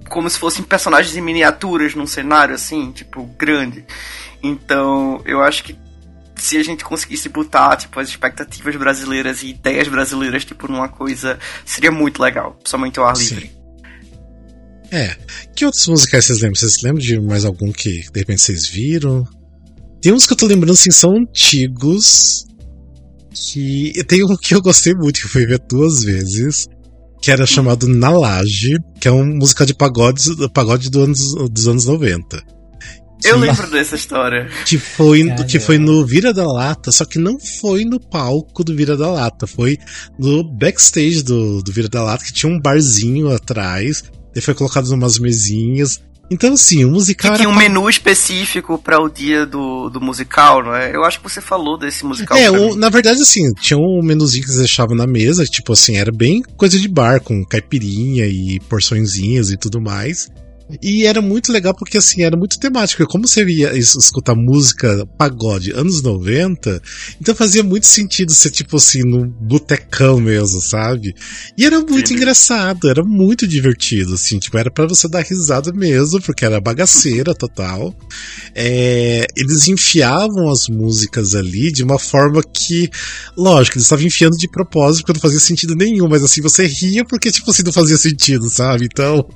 Como se fossem personagens em miniaturas num cenário assim, tipo, grande. Então, eu acho que se a gente conseguisse botar, tipo, as expectativas brasileiras e ideias brasileiras, tipo, numa coisa, seria muito legal. Somente ao ar livre. Sim. É. Que outros musicais vocês lembram? Vocês lembram de mais algum que de repente vocês viram? Tem uns que eu tô lembrando assim, são antigos. Que. Tem um que eu gostei muito, que eu fui ver duas vezes. Que era chamado Na Laje, que é um musical de pagodes, pagode do anos, dos anos 90. Eu lembro dessa história. Que foi, que foi no Vira da Lata, só que não foi no palco do Vira da Lata, foi no backstage do, do Vira da Lata, que tinha um barzinho atrás, ele foi colocado umas mesinhas. Então, assim, o musical. Que tinha um menu específico para o dia do, do musical, não é? Eu acho que você falou desse musical. É, o, na verdade, assim, tinha um menuzinho que eles deixavam na mesa, tipo assim, era bem coisa de bar, com caipirinha e porçõezinhas e tudo mais. E era muito legal porque, assim, era muito temático. Como você ia escutar música pagode anos 90, então fazia muito sentido ser, tipo assim, no botecão mesmo, sabe? E era muito Sim. engraçado, era muito divertido, assim, tipo, era para você dar risada mesmo, porque era bagaceira total. É, eles enfiavam as músicas ali de uma forma que, lógico, eles estavam enfiando de propósito, porque não fazia sentido nenhum, mas assim, você ria porque, tipo assim, não fazia sentido, sabe? Então.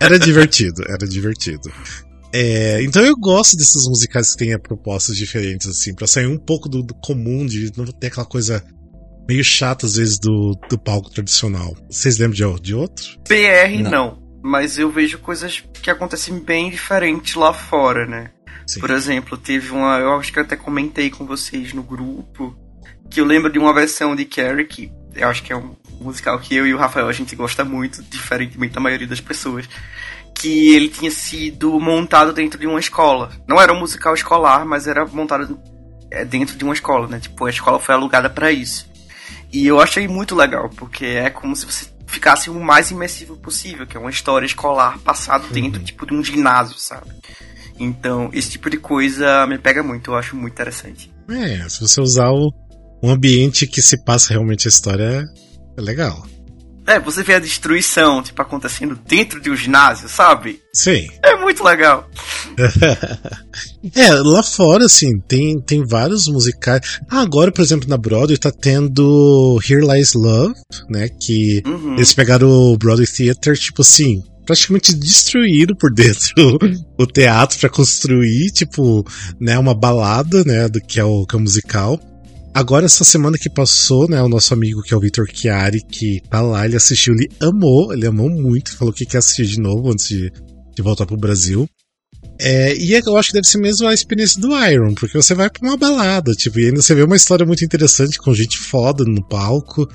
Era divertido, era divertido. É, então eu gosto desses musicais que têm propostas diferentes, assim, pra sair um pouco do, do, comum, de não ter aquela coisa meio chata, às vezes, do, do palco tradicional. Vocês lembram de, de outro? PR não. não. mas eu vejo coisas que acontecem bem diferentes lá fora, né? Sim. Por exemplo, teve uma. Eu acho que eu até comentei com vocês no grupo. Que eu lembro de uma versão de Carrie que eu acho que é um musical que eu e o Rafael a gente gosta muito, diferentemente da maioria das pessoas, que ele tinha sido montado dentro de uma escola. Não era um musical escolar, mas era montado é, dentro de uma escola, né? Tipo, a escola foi alugada para isso. E eu achei muito legal, porque é como se você ficasse o mais imersivo possível, que é uma história escolar passado dentro, uhum. tipo, de um ginásio, sabe? Então, esse tipo de coisa me pega muito, eu acho muito interessante. É, se você usar o, um ambiente que se passa realmente a história, é legal. É, você vê a destruição, tipo, acontecendo dentro de um ginásio, sabe? Sim. É muito legal. é, lá fora, assim, tem, tem vários musicais. Ah, agora, por exemplo, na Broadway tá tendo Here Lies Love, né? Que uhum. eles pegaram o Broadway Theater, tipo assim, praticamente destruíram por dentro o teatro para construir, tipo, né, uma balada, né, do que é o, que é o musical. Agora, essa semana que passou, né, o nosso amigo que é o Victor Chiari, que tá lá, ele assistiu, ele amou, ele amou muito, falou que quer assistir de novo antes de, de voltar pro Brasil. É, e é, eu acho que deve ser mesmo a experiência do Iron, porque você vai pra uma balada, tipo, e ainda você vê uma história muito interessante com gente foda no palco.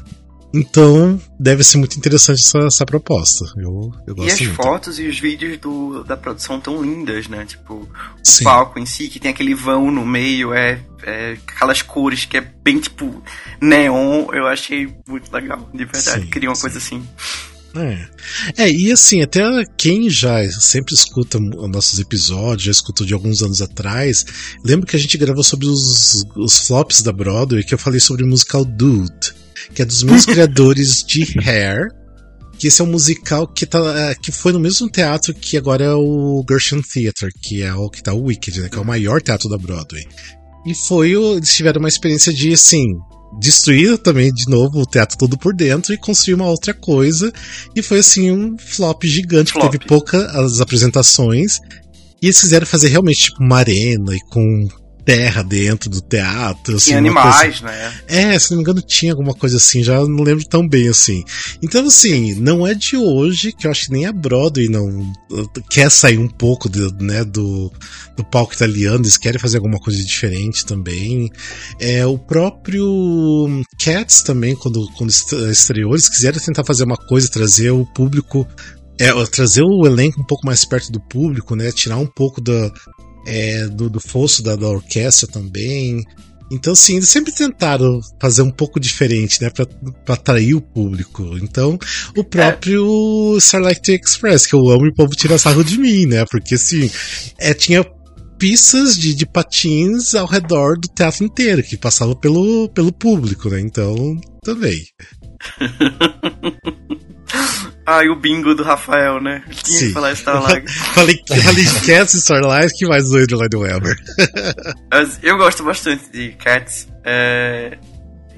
Então, deve ser muito interessante essa, essa proposta. Eu, eu gosto e as muito. fotos e os vídeos do, da produção tão lindas, né? Tipo, Sim. o palco em si, que tem aquele vão no meio, é, é aquelas cores que é bem tipo neon. Eu achei muito legal, de verdade. Sim, Queria uma sim. coisa assim. É. é, e assim, até quem já sempre escuta nossos episódios, já escutou de alguns anos atrás, lembro que a gente gravou sobre os, os flops da Broadway, que eu falei sobre o musical Dude que é dos meus criadores de Hair. Que esse é um musical que, tá, é, que foi no mesmo teatro que agora é o Gershon Theatre, que é o que tá o Wicked, né, que é o maior teatro da Broadway. E foi, eles tiveram uma experiência de, assim, destruir também de novo o teatro todo por dentro e construir uma outra coisa. E foi assim um flop gigante, flop. que teve poucas apresentações. E eles quiseram fazer realmente tipo uma arena e com terra dentro do teatro. Assim, Tinha animais, coisa... né? É, se não me engano, tinha alguma coisa assim, já não lembro tão bem assim. Então, assim, não é de hoje que eu acho que nem a Broadway não quer sair um pouco de, né, do, do palco italiano, eles querem fazer alguma coisa diferente também. É, o próprio Cats também, quando, quando estreou, eles quiseram tentar fazer uma coisa, trazer o público é, trazer o elenco um pouco mais perto do público, né? Tirar um pouco da, é, do, do fosso da, da orquestra também. Então, sim, eles sempre tentaram fazer um pouco diferente, né, pra, pra atrair o público. Então, o próprio é. Starlight Express, que eu amo e o povo tira sarro de mim, né, porque, assim, é, tinha pistas de, de patins ao redor do teatro inteiro, que passava pelo, pelo público, né, então, também. Ah, e o bingo do Rafael, né? Tinha Sim. que falar Starlight. falei, falei Cats e Starlight, que mais doido lá do Weber. eu gosto bastante de Cats. É...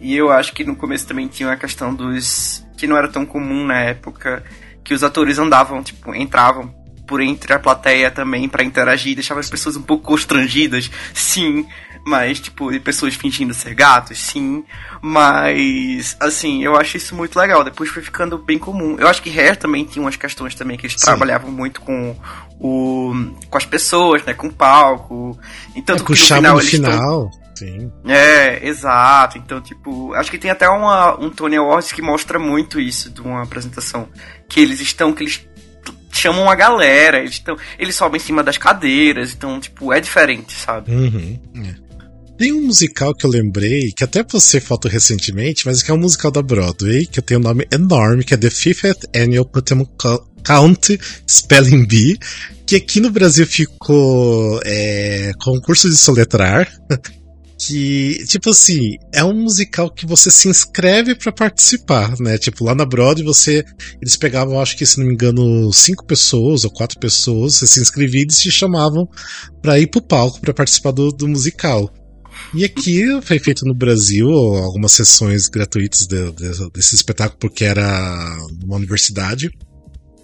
E eu acho que no começo também tinha a questão dos. que não era tão comum na época, que os atores andavam, tipo, entravam por entre a plateia também para interagir, deixava as pessoas um pouco constrangidas. Sim, mas, tipo, de pessoas fingindo ser gatos, sim. Mas, assim, eu acho isso muito legal. Depois foi ficando bem comum. Eu acho que Hair também tinha umas questões também que eles sim. trabalhavam muito com o. com as pessoas, né? Com o palco. Então, é, com o final, no final. Sim. É, exato. Então, tipo, acho que tem até uma, um Tony Awards que mostra muito isso de uma apresentação. Que eles estão, que eles chamam a galera, eles, tão, eles sobem em cima das cadeiras, então, tipo, é diferente, sabe? Uhum, é. Tem um musical que eu lembrei, que até você foto recentemente, mas que é um musical da Broadway, que tem um nome enorme, que é The Fifth Annual Putnam County Spelling Bee, que aqui no Brasil ficou é, concurso de soletrar. que, tipo assim, é um musical que você se inscreve para participar, né? Tipo, lá na Broadway você. Eles pegavam, acho que se não me engano, cinco pessoas ou quatro pessoas, você se inscrevia e eles te chamavam para ir pro palco para participar do, do musical. E aqui foi feito no Brasil algumas sessões gratuitas de, de, desse espetáculo, porque era numa universidade.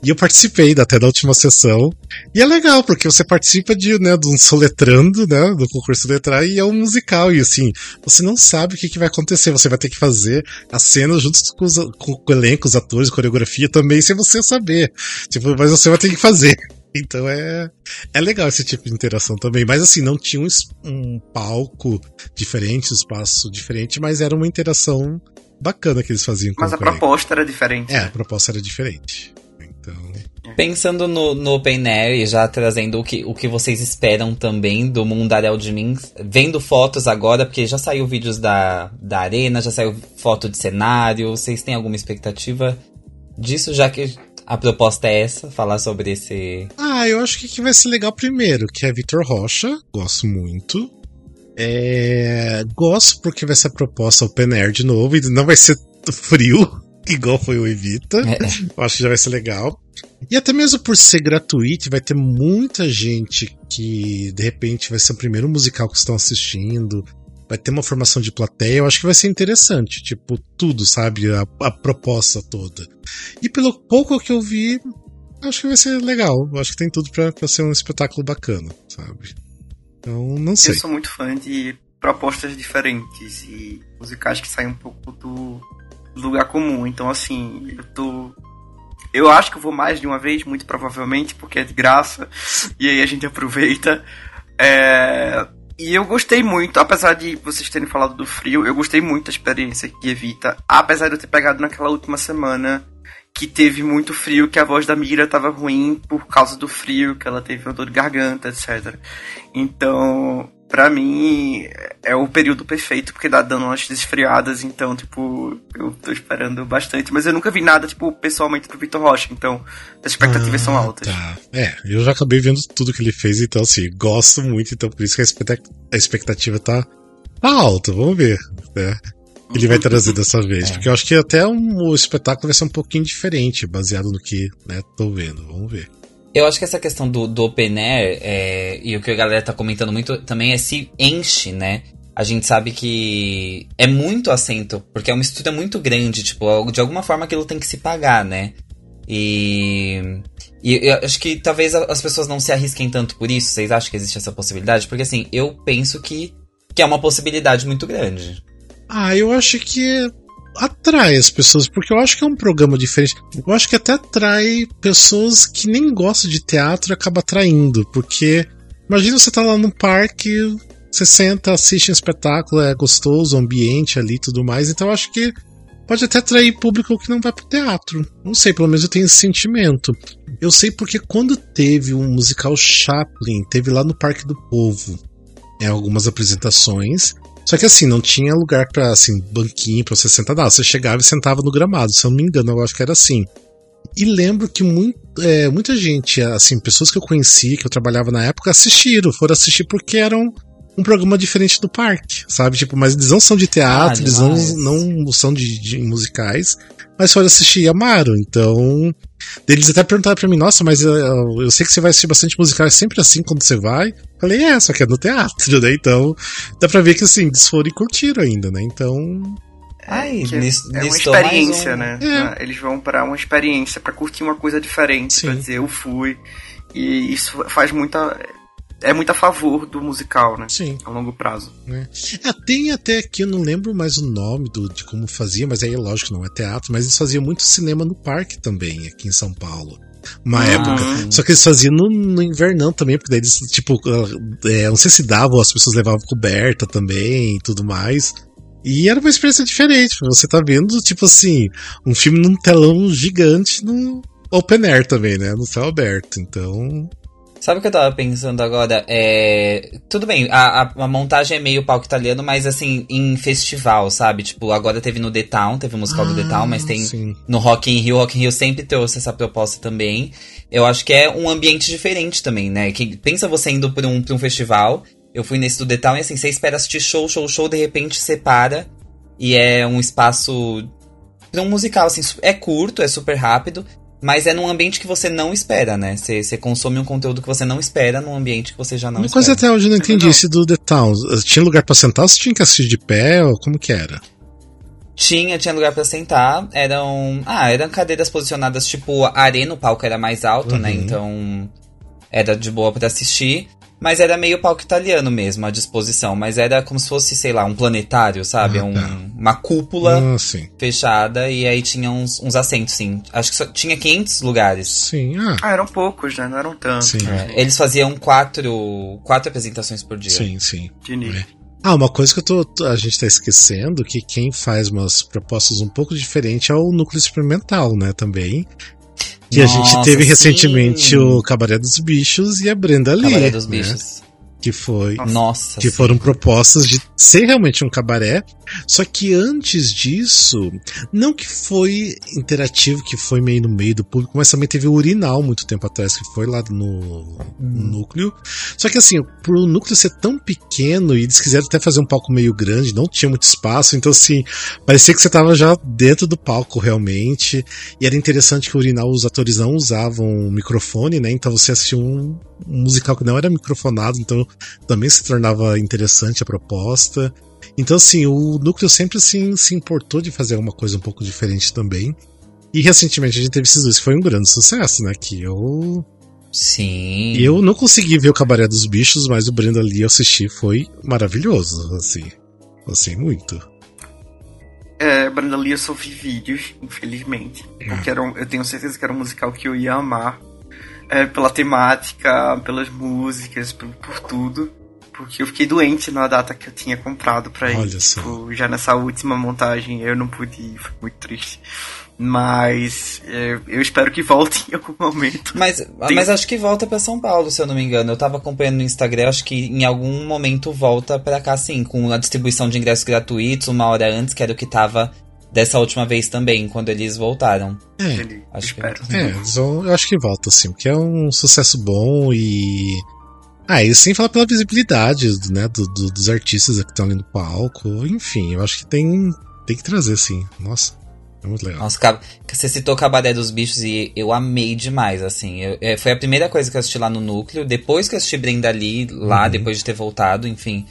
E eu participei até da última sessão. E é legal, porque você participa de, né, de um soletrando, né, do concurso letrar, e é um musical. E assim, você não sabe o que, que vai acontecer. Você vai ter que fazer as cenas junto com, os, com o elenco, os atores, coreografia também, sem você saber. Tipo, mas você vai ter que fazer. Então é, é legal esse tipo de interação também. Mas assim, não tinha um, um palco diferente, um espaço diferente, mas era uma interação bacana que eles faziam com Mas a proposta era diferente. É, a proposta era diferente. Então. Pensando no, no Open Air e já trazendo o que, o que vocês esperam também do Mundaréu de Mins, vendo fotos agora, porque já saiu vídeos da, da arena, já saiu foto de cenário, vocês têm alguma expectativa disso, já que a proposta é essa, falar sobre esse. Ah, eu acho que, que vai ser legal primeiro, que é Vitor Rocha, gosto muito. É... Gosto porque vai ser a proposta Open Air de novo, e não vai ser frio, igual foi o Evita. É. Eu acho que já vai ser legal. E até mesmo por ser gratuito, vai ter muita gente que de repente vai ser o primeiro musical que estão assistindo vai ter uma formação de plateia, eu acho que vai ser interessante, tipo, tudo, sabe? A, a proposta toda. E pelo pouco que eu vi, acho que vai ser legal. Eu acho que tem tudo para ser um espetáculo bacana, sabe? Então, não sei. Eu sou muito fã de propostas diferentes e musicais que saem um pouco do lugar comum. Então, assim, eu tô. Eu acho que eu vou mais de uma vez, muito provavelmente, porque é de graça, e aí a gente aproveita. É... E eu gostei muito, apesar de vocês terem falado do frio, eu gostei muito da experiência que Evita, apesar de eu ter pegado naquela última semana que teve muito frio, que a voz da Mira tava ruim por causa do frio, que ela teve uma dor de garganta, etc. Então, pra mim, é o período perfeito, porque dá dando umas desfriadas, então, tipo, eu tô esperando bastante. Mas eu nunca vi nada, tipo, pessoalmente pro Vitor Rocha, então as expectativas ah, são altas. Tá. É, eu já acabei vendo tudo que ele fez, então, assim, gosto muito, então por isso que a expectativa tá, tá alta, vamos ver, né? Ele vai trazer dessa vez, é. porque eu acho que até um, o espetáculo vai ser um pouquinho diferente, baseado no que, né, tô vendo, vamos ver. Eu acho que essa questão do, do open air, é, e o que a galera tá comentando muito também é se enche, né? A gente sabe que é muito assento, porque é uma estrutura muito grande, tipo, de alguma forma aquilo tem que se pagar, né? E, e eu acho que talvez as pessoas não se arrisquem tanto por isso. Vocês acham que existe essa possibilidade? Porque assim, eu penso que, que é uma possibilidade muito grande. Ah, eu acho que atrai as pessoas, porque eu acho que é um programa diferente. Eu acho que até atrai pessoas que nem gostam de teatro e acaba atraindo, porque imagina você tá lá no parque, você senta, assiste um espetáculo, é gostoso, o ambiente ali e tudo mais, então eu acho que pode até atrair público que não vai pro teatro. Não sei, pelo menos eu tenho esse sentimento. Eu sei porque quando teve um musical Chaplin, teve lá no Parque do Povo, é, algumas apresentações. Só que assim, não tinha lugar para assim, banquinho pra você sentar. Não, você chegava e sentava no gramado, se eu não me engano, eu acho que era assim. E lembro que muito, é, muita gente, assim, pessoas que eu conheci, que eu trabalhava na época, assistiram, foram assistir porque eram um programa diferente do parque, sabe? Tipo, mas eles não são de teatro, ah, eles não, não são de, de, musicais, mas foram assistir e amaram. Então, eles até perguntaram pra mim, nossa, mas eu, eu, sei que você vai assistir bastante musical, é sempre assim quando você vai? Falei, é, só que é no teatro, né? Então, dá pra ver que assim, eles foram e curtiram ainda, né? Então. Ai, é, é uma experiência, um... né? É. Eles vão para uma experiência, para curtir uma coisa diferente, Sim. pra dizer, eu fui. E isso faz muita é muito a favor do musical, né? Sim. A longo prazo. É. É, tem até aqui, eu não lembro mais o nome do, de como fazia, mas aí lógico não é teatro, mas eles faziam muito cinema no parque também, aqui em São Paulo. Uma ah. época. Só que eles faziam no, no invernão também, porque daí eles, tipo, é, não sei se davam, as pessoas levavam coberta também e tudo mais. E era uma experiência diferente. Você tá vendo, tipo assim, um filme num telão gigante no open air também, né? No céu aberto. Então. Sabe o que eu tava pensando agora? É. Tudo bem, a, a, a, montagem é meio palco italiano, mas assim, em festival, sabe? Tipo, agora teve no The Town, teve o musical ah, do The Town, mas tem sim. no Rock in Rio. Rock in Rio sempre trouxe essa proposta também. Eu acho que é um ambiente diferente também, né? Que, pensa você indo pra um, pra um festival. Eu fui nesse do The Town e assim, você espera assistir show, show, show, de repente você para. E é um espaço pra um musical, assim, é curto, é super rápido, mas é num ambiente que você não espera, né? Você, consome um conteúdo que você não espera num ambiente que você já não Uma espera. coisa até hoje eu não entendi esse do The Town. Tinha lugar para sentar ou você tinha que assistir de pé? Ou como que era? Tinha, tinha lugar para sentar. Eram. Ah, eram cadeiras posicionadas, tipo, a arena, o palco era mais alto, né? uhum. né? Então. Era de boa para assistir. Mas era meio palco italiano mesmo, a disposição. Mas era como se fosse, sei lá, um planetário, sabe? Ah, um, tá. Uma cúpula ah, fechada e aí tinha uns, uns assentos, sim. Acho que só tinha 500 lugares. Sim, ah. ah eram poucos, né? Não eram tantos. É, eles faziam quatro, quatro apresentações por dia. Sim, sim. De nível. É. Ah, uma coisa que tô, a gente tá esquecendo, que quem faz umas propostas um pouco diferentes é o núcleo experimental, né, também. Que Nossa, a gente teve sim. recentemente o Cabaré dos Bichos e a Brenda Lee. Cabaré dos né? Bichos que foi Nossa, que sim. foram propostas de ser realmente um cabaré só que antes disso não que foi interativo que foi meio no meio do público mas também teve o urinal muito tempo atrás que foi lá no, hum. núcleo só que assim pro núcleo ser tão pequeno e eles quiseram até fazer um palco meio grande não tinha muito espaço então assim parecia que você tava já dentro do palco realmente e era interessante que o urinal os atores não usavam microfone né então você assistia um, um musical que não era microfonado então também se tornava interessante a proposta. Então, assim, o núcleo sempre assim, se importou de fazer alguma coisa um pouco diferente também. E recentemente a gente teve esses dois, que foi um grande sucesso, né? Que eu. Sim. Eu não consegui ver o Cabaré dos Bichos, mas o Brenda Lee eu assisti foi maravilhoso, assim. Assim, muito. É, Brenda Lee eu só vi vídeos, infelizmente. Porque era um, eu tenho certeza que era um musical que eu ia amar é, pela temática, pelas músicas, por, por, tudo. Porque eu fiquei doente na data que eu tinha comprado pra ir. Tipo, já nessa última montagem eu não pude ir, foi muito triste. Mas é, eu espero que volte em algum momento. Mas, Tem... mas acho que volta para São Paulo, se eu não me engano. Eu tava acompanhando no Instagram, acho que em algum momento volta para cá, sim, com a distribuição de ingressos gratuitos uma hora antes, que era o que tava dessa última vez também, quando eles voltaram. É, acho que, é, eu acho que volta sim, porque é um sucesso bom e. Ah, e sem falar pela visibilidade né, do, do, dos artistas que estão ali no palco. Enfim, eu acho que tem, tem que trazer, sim. Nossa. É muito legal. Nossa, você citou Cabaré dos Bichos e eu amei demais, assim. Eu, é, foi a primeira coisa que eu assisti lá no núcleo. Depois que eu assisti Brenda Lee, lá, uhum. depois de ter voltado, enfim.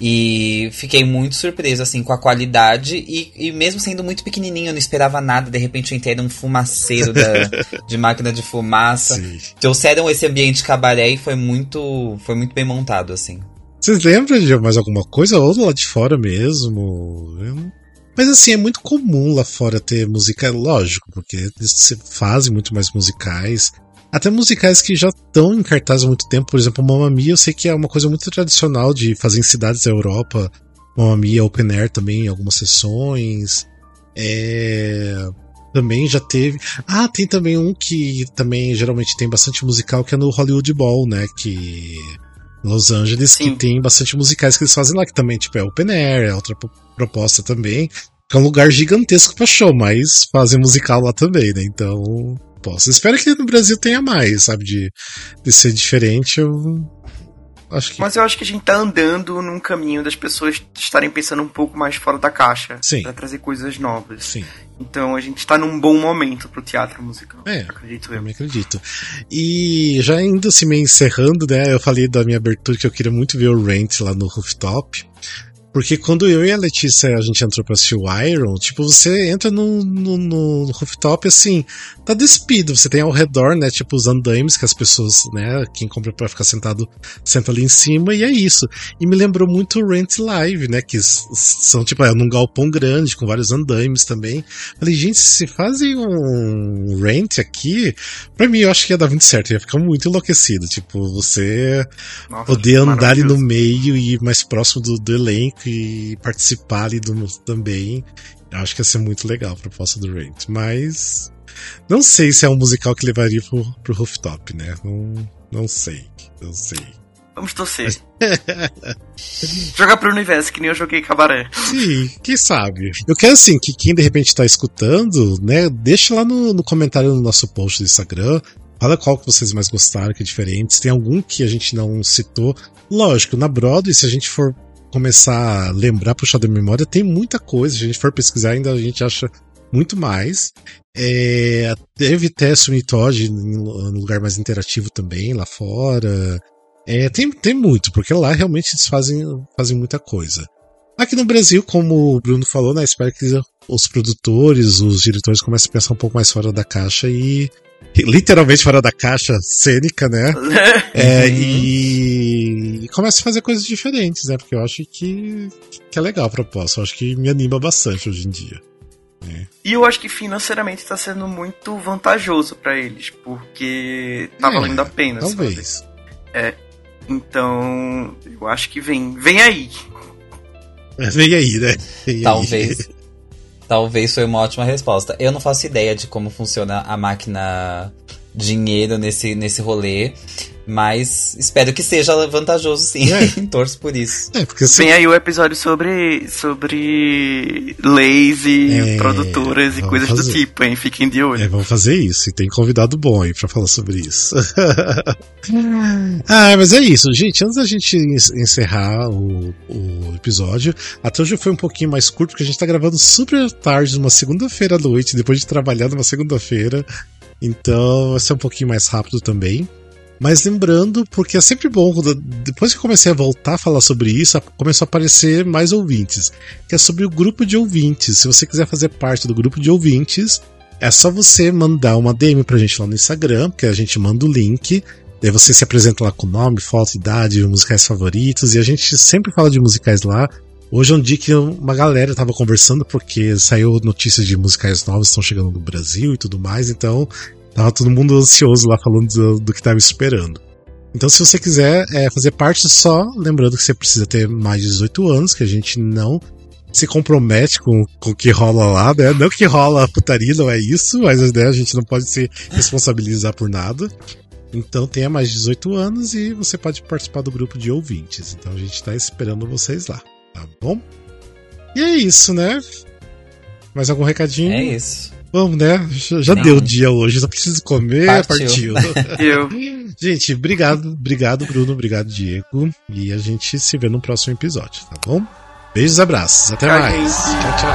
E fiquei muito surpreso, assim, com a qualidade. E, e mesmo sendo muito pequenininho, eu não esperava nada. De repente eu entrei num fumaceiro da, de máquina de fumaça. Sim. Trouxeram esse ambiente cabaré e foi muito, foi muito bem montado, assim. Vocês lembram de mais alguma coisa? Ou lá de fora mesmo? Mas assim, é muito comum lá fora ter música, lógico, porque eles fazem muito mais musicais. Até musicais que já estão em cartaz há muito tempo, por exemplo, Mamma Mia, eu sei que é uma coisa muito tradicional de fazer em cidades da Europa. Mamma Mia Open Air também, algumas sessões. É... Também já teve. Ah, tem também um que também geralmente tem bastante musical, que é no Hollywood Bowl, né? Que. Los Angeles, Sim. que tem bastante musicais que eles fazem lá, que também tipo, é open air, é outra proposta também. Que é um lugar gigantesco pra show, mas fazem musical lá também, né? Então proposta. Espero que no Brasil tenha mais, sabe? De, de ser diferente. Eu acho que. Mas eu acho que a gente tá andando num caminho das pessoas estarem pensando um pouco mais fora da caixa. Sim. Pra trazer coisas novas. Sim. Então a gente tá num bom momento pro teatro musical. É, acredito eu. Eu me acredito. E já indo se assim, me encerrando, né? Eu falei da minha abertura que eu queria muito ver o Rent lá no rooftop. Porque quando eu e a Letícia a gente entrou pra assistir o Iron, tipo, você entra no, no, no rooftop assim, tá despido. Você tem ao redor, né, tipo, os andaimes que as pessoas, né, quem compra pra ficar sentado, senta ali em cima, e é isso. E me lembrou muito o Rent Live, né, que são, tipo, é num galpão grande, com vários andaimes também. Falei, gente, se fazem um Rent aqui, pra mim eu acho que ia dar muito certo, ia ficar muito enlouquecido. Tipo, você Nossa, poder andar ali no meio e ir mais próximo do, do elenco e participar ali do, também. Eu acho que ia ser muito legal a proposta do Rent. Mas não sei se é um musical que levaria pro, pro rooftop, né? Não, não sei. Não sei. Vamos torcer. Jogar pro universo, que nem eu joguei cabaré. Sim, quem sabe. Eu quero assim, que quem de repente tá escutando, né, deixa lá no, no comentário no nosso post do Instagram. Fala qual que vocês mais gostaram, que é diferente. Se tem algum que a gente não citou. Lógico, na Broadway, se a gente for começar a lembrar, puxar da memória, tem muita coisa. Se a gente for pesquisar, ainda a gente acha muito mais. É, teve Tess Unitod no lugar mais interativo também, lá fora. É, tem, tem muito, porque lá realmente eles fazem, fazem muita coisa. Aqui no Brasil, como o Bruno falou, né, espero que os produtores, os diretores comecem a pensar um pouco mais fora da caixa e literalmente fora da caixa cênica, né? é, e, e começa a fazer coisas diferentes, né? Porque eu acho que, que é legal a proposta. Eu acho que me anima bastante hoje em dia. Né? E eu acho que financeiramente está sendo muito vantajoso para eles, porque tá é, valendo a pena. Talvez. Sabe? É. Então, eu acho que vem, vem aí. Vem aí, né? Vem talvez. Aí. Talvez foi uma ótima resposta. Eu não faço ideia de como funciona a máquina dinheiro nesse, nesse rolê. Mas espero que seja vantajoso, sim. É. Torço por isso. É, porque se... Vem aí o episódio sobre, sobre leis e é, produtoras e coisas fazer. do tipo, hein? Fiquem de olho. É, vamos fazer isso. E tem convidado bom aí pra falar sobre isso. ah, mas é isso, gente. Antes da gente encerrar o, o episódio, até hoje foi um pouquinho mais curto, porque a gente tá gravando super tarde, numa segunda-feira à noite, depois de trabalhar numa segunda-feira. Então vai ser um pouquinho mais rápido também. Mas lembrando, porque é sempre bom, depois que comecei a voltar a falar sobre isso, começou a aparecer mais ouvintes, que é sobre o grupo de ouvintes. Se você quiser fazer parte do grupo de ouvintes, é só você mandar uma DM pra gente lá no Instagram, que a gente manda o link. Daí você se apresenta lá com nome, foto, idade, musicais favoritos, e a gente sempre fala de musicais lá. Hoje é um dia que uma galera tava conversando, porque saiu notícias de musicais novos que estão chegando no Brasil e tudo mais, então Tava todo mundo ansioso lá falando do, do que tava esperando. Então, se você quiser é, fazer parte, só lembrando que você precisa ter mais de 18 anos, que a gente não se compromete com, com o que rola lá, né? Não que rola putaria, não é isso, mas né, a gente não pode se responsabilizar por nada. Então tenha mais de 18 anos e você pode participar do grupo de ouvintes. Então a gente está esperando vocês lá, tá bom? E é isso, né? Mais algum recadinho? É isso. Vamos, né? Já, deu o dia hoje, só preciso comer, partiu. partiu. gente, obrigado, obrigado, Bruno, obrigado, Diego. E a gente se vê no próximo episódio, tá bom? Beijos, abraços, até mais. Tchau, tchau.